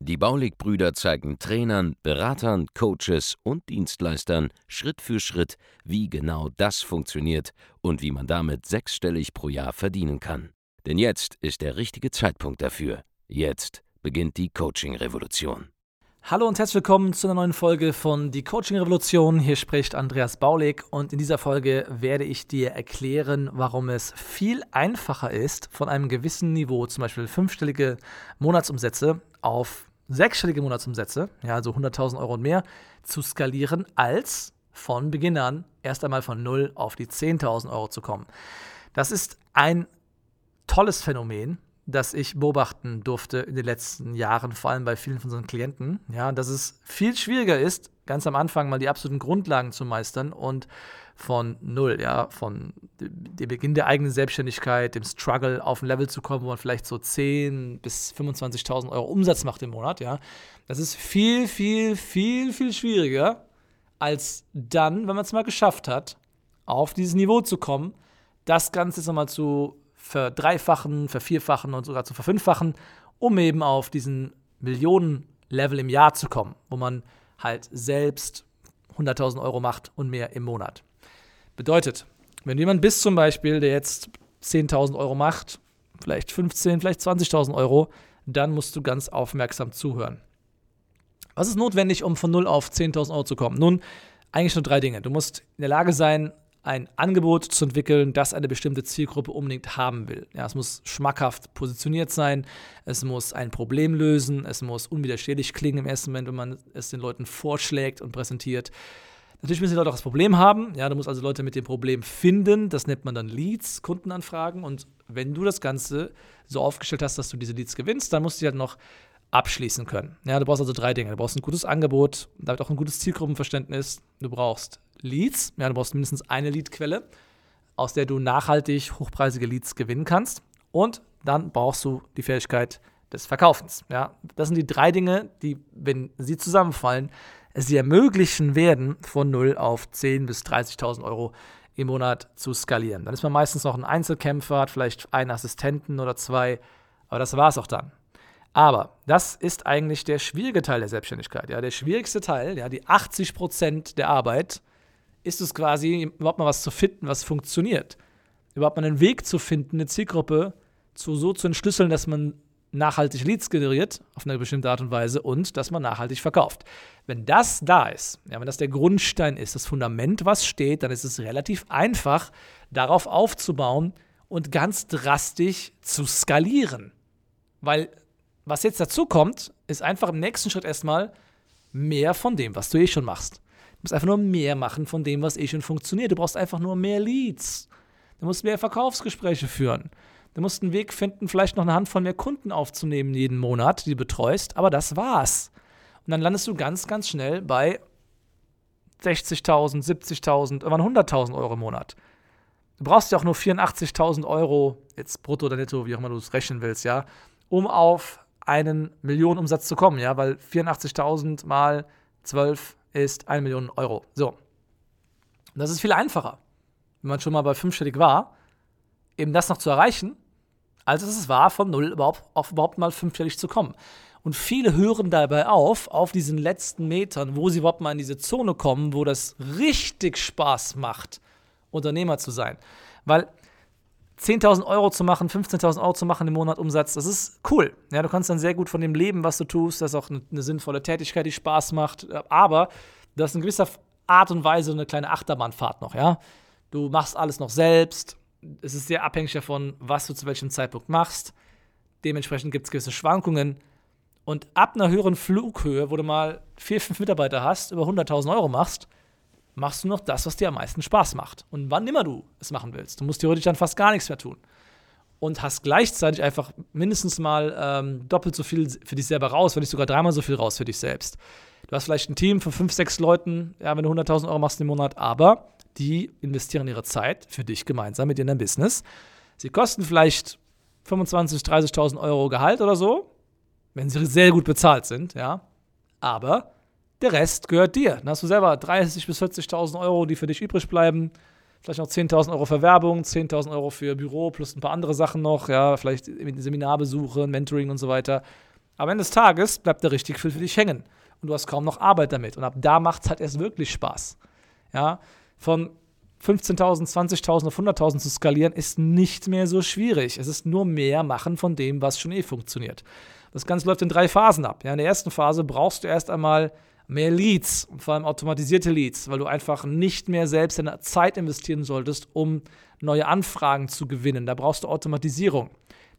Die Baulig-Brüder zeigen Trainern, Beratern, Coaches und Dienstleistern Schritt für Schritt, wie genau das funktioniert und wie man damit sechsstellig pro Jahr verdienen kann. Denn jetzt ist der richtige Zeitpunkt dafür. Jetzt beginnt die Coaching-Revolution. Hallo und herzlich willkommen zu einer neuen Folge von Die Coaching Revolution. Hier spricht Andreas Baulig und in dieser Folge werde ich dir erklären, warum es viel einfacher ist, von einem gewissen Niveau, zum Beispiel fünfstellige Monatsumsätze, auf sechsstellige Monatsumsätze, ja, also 100.000 Euro und mehr, zu skalieren, als von Beginn an erst einmal von 0 auf die 10.000 Euro zu kommen. Das ist ein tolles Phänomen, das ich beobachten durfte in den letzten Jahren, vor allem bei vielen von unseren Klienten, ja, dass es viel schwieriger ist, ganz am Anfang mal die absoluten Grundlagen zu meistern und von null, ja, von dem Beginn der eigenen Selbstständigkeit, dem Struggle auf ein Level zu kommen, wo man vielleicht so 10.000 bis 25.000 Euro Umsatz macht im Monat, ja. Das ist viel, viel, viel, viel schwieriger, als dann, wenn man es mal geschafft hat, auf dieses Niveau zu kommen, das Ganze jetzt nochmal zu verdreifachen, vervierfachen und sogar zu verfünffachen, um eben auf diesen Millionen-Level im Jahr zu kommen, wo man halt selbst 100.000 Euro macht und mehr im Monat. Bedeutet, wenn jemand bist zum Beispiel, der jetzt 10.000 Euro macht, vielleicht 15, vielleicht 20.000 Euro, dann musst du ganz aufmerksam zuhören. Was ist notwendig, um von 0 auf 10.000 Euro zu kommen? Nun, eigentlich nur drei Dinge. Du musst in der Lage sein, ein Angebot zu entwickeln, das eine bestimmte Zielgruppe unbedingt haben will. Ja, es muss schmackhaft positioniert sein, es muss ein Problem lösen, es muss unwiderstehlich klingen im ersten Moment, wenn man es den Leuten vorschlägt und präsentiert. Natürlich müssen die Leute auch das Problem haben. Ja, du musst also Leute mit dem Problem finden. Das nennt man dann Leads, Kundenanfragen. Und wenn du das Ganze so aufgestellt hast, dass du diese Leads gewinnst, dann musst du die halt noch abschließen können. Ja, du brauchst also drei Dinge. Du brauchst ein gutes Angebot, damit auch ein gutes Zielgruppenverständnis. Du brauchst Leads. Ja, du brauchst mindestens eine Leadquelle, aus der du nachhaltig hochpreisige Leads gewinnen kannst. Und dann brauchst du die Fähigkeit des Verkaufens. Ja, das sind die drei Dinge, die, wenn sie zusammenfallen, dir ermöglichen werden, von 0 auf 10.000 bis 30.000 Euro im Monat zu skalieren. Dann ist man meistens noch ein Einzelkämpfer, hat vielleicht einen Assistenten oder zwei, aber das war es auch dann. Aber das ist eigentlich der schwierige Teil der Selbstständigkeit. Ja? Der schwierigste Teil, ja, die 80 Prozent der Arbeit, ist es quasi, überhaupt mal was zu finden, was funktioniert. Überhaupt mal einen Weg zu finden, eine Zielgruppe zu, so zu entschlüsseln, dass man nachhaltig Leads generiert, auf eine bestimmte Art und Weise, und dass man nachhaltig verkauft. Wenn das da ist, ja, wenn das der Grundstein ist, das Fundament, was steht, dann ist es relativ einfach, darauf aufzubauen und ganz drastisch zu skalieren. Weil was jetzt dazu kommt, ist einfach im nächsten Schritt erstmal mehr von dem, was du eh schon machst. Du musst einfach nur mehr machen von dem, was eh schon funktioniert. Du brauchst einfach nur mehr Leads. Du musst mehr Verkaufsgespräche führen. Du musst einen Weg finden, vielleicht noch eine Handvoll mehr Kunden aufzunehmen jeden Monat, die du betreust. Aber das war's. Und dann landest du ganz, ganz schnell bei 60.000, 70.000, irgendwann 100.000 Euro im Monat. Du brauchst ja auch nur 84.000 Euro, jetzt brutto oder netto, wie auch immer du es rechnen willst, ja, um auf einen Millionenumsatz zu kommen, ja, weil 84.000 mal 12 ist 1 Million Euro. So. Das ist viel einfacher, wenn man schon mal bei fünfstellig war, eben das noch zu erreichen, als es war, von null überhaupt, auf überhaupt mal fünfstellig zu kommen. Und viele hören dabei auf, auf diesen letzten Metern, wo sie überhaupt mal in diese Zone kommen, wo das richtig Spaß macht, Unternehmer zu sein. Weil 10.000 Euro zu machen, 15.000 Euro zu machen im Monat Umsatz, das ist cool. Ja, du kannst dann sehr gut von dem leben, was du tust. Das ist auch eine, sinnvolle Tätigkeit, die Spaß macht. Aber du hast in gewisser Art und Weise eine kleine Achterbahnfahrt noch, ja. Du machst alles noch selbst. Es ist sehr abhängig davon, was du zu welchem Zeitpunkt machst. Dementsprechend gibt es gewisse Schwankungen. Und ab einer höheren Flughöhe, wo du mal vier, fünf Mitarbeiter hast, über 100.000 Euro machst, machst du noch das, was dir am meisten Spaß macht. Und wann immer du es machen willst. Du musst theoretisch dann fast gar nichts mehr tun. Und hast gleichzeitig einfach mindestens mal ähm, doppelt so viel für dich selber raus, wenn nicht sogar dreimal so viel raus für dich selbst. Du hast vielleicht ein Team von fünf, sechs Leuten, ja, wenn du 100.000 Euro machst im Monat, aber die investieren ihre Zeit für dich gemeinsam mit in dein Business. Sie kosten vielleicht 25.000, 30.000 Euro Gehalt oder so, wenn sie sehr gut bezahlt sind, ja. Aber der Rest gehört dir. Dann hast du selber 30.000 bis 40.000 Euro, die für dich übrig bleiben. Vielleicht noch 10.000 Euro für Werbung, 10.000 Euro für Büro plus ein paar andere Sachen noch, ja, vielleicht Seminarbesuche, Mentoring und so weiter. Am Ende des Tages bleibt der richtig viel für dich hängen. Und du hast kaum noch Arbeit damit. Und ab da macht es halt erst wirklich Spaß. Ja, von 15.000, 20.000 auf 100.000 zu skalieren, ist nicht mehr so schwierig. Es ist nur mehr machen von dem, was schon eh funktioniert. Das Ganze läuft in drei Phasen ab. Ja, in der ersten Phase brauchst du erst einmal mehr Leads, vor allem automatisierte Leads, weil du einfach nicht mehr selbst deine Zeit investieren solltest, um neue Anfragen zu gewinnen. Da brauchst du Automatisierung.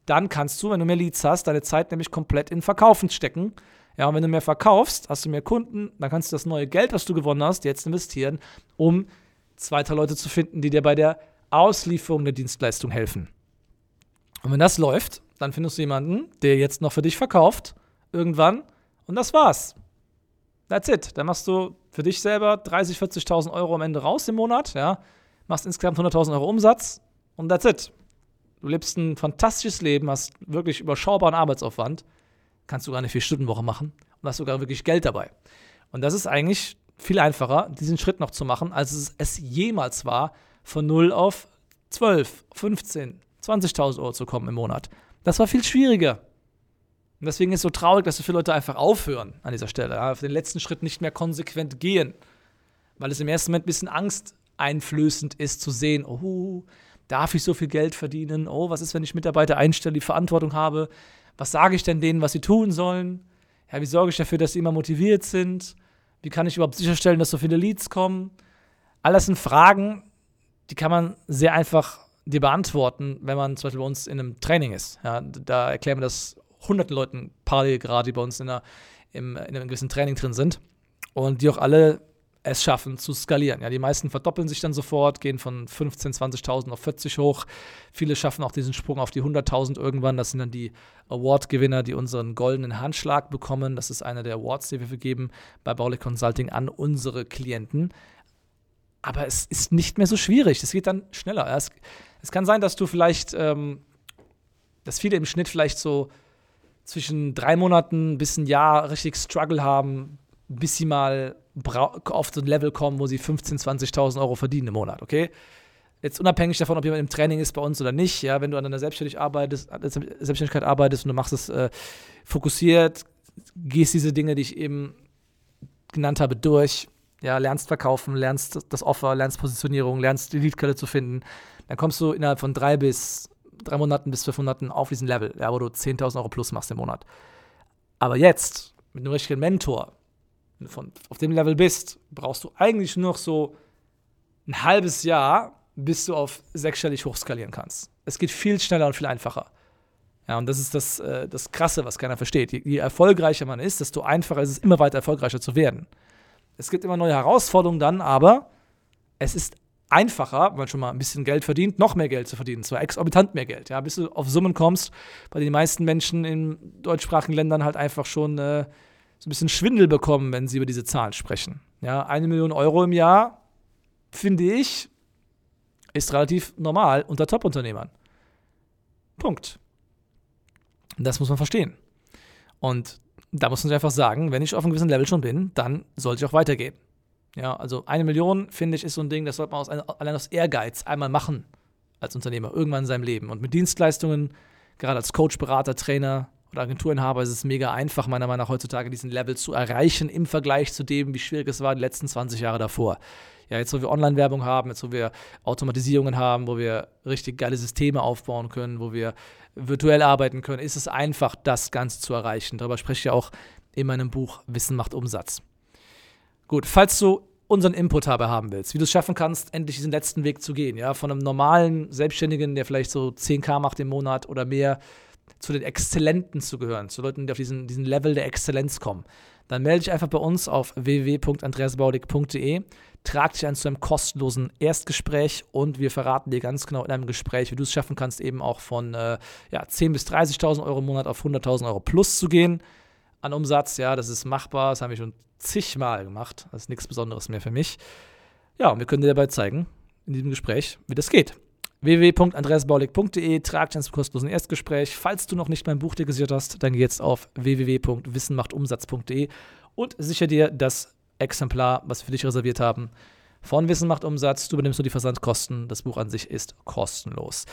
Dann kannst du, wenn du mehr Leads hast, deine Zeit nämlich komplett in Verkaufen stecken. Ja, und wenn du mehr verkaufst, hast du mehr Kunden, dann kannst du das neue Geld, was du gewonnen hast, jetzt investieren, um zweiter Leute zu finden, die dir bei der Auslieferung der Dienstleistung helfen. Und wenn das läuft, dann findest du jemanden, der jetzt noch für dich verkauft, irgendwann, und das war's. That's it. Dann machst du für dich selber 30.000, 40.000 Euro am Ende raus im Monat, ja, machst insgesamt 100.000 Euro Umsatz und that's it. Du lebst ein fantastisches Leben, hast wirklich überschaubaren Arbeitsaufwand, kannst sogar eine 4-Stunden-Woche machen und hast sogar wirklich Geld dabei. Und das ist eigentlich viel einfacher, diesen Schritt noch zu machen, als es, es jemals war, von 0 auf 12, 15, 20.000 Euro zu kommen im Monat. Das war viel schwieriger. Und deswegen ist es so traurig, dass so viele Leute einfach aufhören an dieser Stelle, ja, auf den letzten Schritt nicht mehr konsequent gehen, weil es im ersten Moment ein bisschen angsteinflößend ist zu sehen, oh, darf ich so viel Geld verdienen? Oh, was ist, wenn ich Mitarbeiter einstelle, die Verantwortung habe? Was sage ich denn denen, was sie tun sollen? Ja, wie sorge ich dafür, dass sie immer motiviert sind? Wie kann ich überhaupt sicherstellen, dass so viele Leads kommen? Alles sind Fragen, die kann man sehr einfach dir beantworten, wenn man zum Beispiel bei uns in einem Training ist. Ja, da erklären wir das hunderten Leuten parallel gerade, die bei uns in, einer, im, in einem gewissen Training drin sind und die auch alle es schaffen zu skalieren. Ja, die meisten verdoppeln sich dann sofort, gehen von 15.000, 20.000 auf 40 hoch. Viele schaffen auch diesen Sprung auf die 100.000 irgendwann. Das sind dann die Award-Gewinner, die unseren goldenen Handschlag bekommen. Das ist einer der Awards, die wir vergeben bei Baulig Consulting an unsere Klienten. Aber es ist nicht mehr so schwierig. Es geht dann schneller. Es, es kann sein, dass du vielleicht, ähm, dass viele im Schnitt vielleicht so zwischen drei Monaten bis ein Jahr richtig Struggle haben, bis sie mal auf so ein Level kommen, wo sie 15.000, 20.000 Euro verdienen im Monat, okay? Jetzt unabhängig davon, ob jemand im Training ist bei uns oder nicht, ja, wenn du an deiner Selbstständigkeit arbeitest, Selbstständigkeit arbeitest und du machst es äh, fokussiert, gehst diese Dinge, die ich eben genannt habe, durch, ja, lernst verkaufen, lernst das Offer, lernst Positionierung, lernst die Leadquelle zu finden, dann kommst du innerhalb von drei bis drei Monaten bis fünf Monaten auf diesen Level, ja, wo du 10.000 Euro plus machst im Monat. Aber jetzt, mit einem richtigen Mentor, wenn von, auf dem Level bist, brauchst du eigentlich nur noch so ein halbes Jahr, bis du auf sechsstellig hochskalieren kannst. Es geht viel schneller und viel einfacher. Ja, und das ist das, äh, das Krasse, was keiner versteht. Je, je erfolgreicher man ist, desto einfacher ist es, immer weiter erfolgreicher zu werden. Es gibt immer neue Herausforderungen dann, aber es ist einfacher, wenn man schon mal ein bisschen Geld verdient, noch mehr Geld zu verdienen, zwar exorbitant mehr Geld, ja, bis du auf Summen kommst, bei den meisten Menschen in deutschsprachigen Ländern halt einfach schon äh, so ein bisschen Schwindel bekommen, wenn sie über diese Zahlen sprechen. Ja, eine Million Euro im Jahr, finde ich, ist relativ normal unter Top-Unternehmern. Punkt. Das muss man verstehen. Und da muss man sich einfach sagen, wenn ich auf einem gewissen Level schon bin, dann sollte ich auch weitergehen. Ja, also eine Million, finde ich, ist so ein Ding, das sollte man aus, allein aus Ehrgeiz einmal machen als Unternehmer, irgendwann in seinem Leben. Und mit Dienstleistungen, gerade als Coach, Berater, Trainer, oder Agenturinhaber ist es mega einfach, meiner Meinung nach heutzutage diesen Level zu erreichen im Vergleich zu dem, wie schwierig es war die letzten 20 Jahre davor. Ja, jetzt, wo wir Online-Werbung haben, jetzt, wo wir Automatisierungen haben, wo wir richtig geile Systeme aufbauen können, wo wir virtuell arbeiten können, ist es einfach, das Ganze zu erreichen. Darüber spreche ich ja auch in meinem Buch Wissen macht Umsatz. Gut, falls du unseren Input dabei haben willst, wie du es schaffen kannst, endlich diesen letzten Weg zu gehen, ja, von einem normalen Selbstständigen, der vielleicht so 10k macht im Monat oder mehr, zu den Exzellenten zu gehören, zu Leuten, die auf diesen, diesen Level der Exzellenz kommen, dann melde dich einfach bei uns auf www.andreasbaudig.de, trag dich ein zu einem kostenlosen Erstgespräch und wir verraten dir ganz genau in einem Gespräch, wie du es schaffen kannst, eben auch von äh, ja, 10.000 bis 30.000 Euro im Monat auf 100.000 Euro plus zu gehen an Umsatz. Ja, das ist machbar, das haben wir schon zigmal gemacht. Das ist nichts Besonderes mehr für mich. Ja, und wir können dir dabei zeigen, in diesem Gespräch, wie das geht www.andreasbaulig.de, trag dich zum kostenlosen Erstgespräch. Falls du noch nicht mein Buch dir gesichert hast, dann geh jetzt auf www.wissenmachtumsatz.de und sichere dir das Exemplar, was wir für dich reserviert haben. Von Wissen macht Umsatz, du übernimmst nur die Versandkosten. Das Buch an sich ist kostenlos.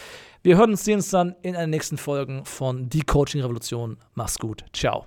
Wir hören uns, sehen uns dann in den nächsten Folgen von Die Coaching Revolution. Mach's gut. Ciao.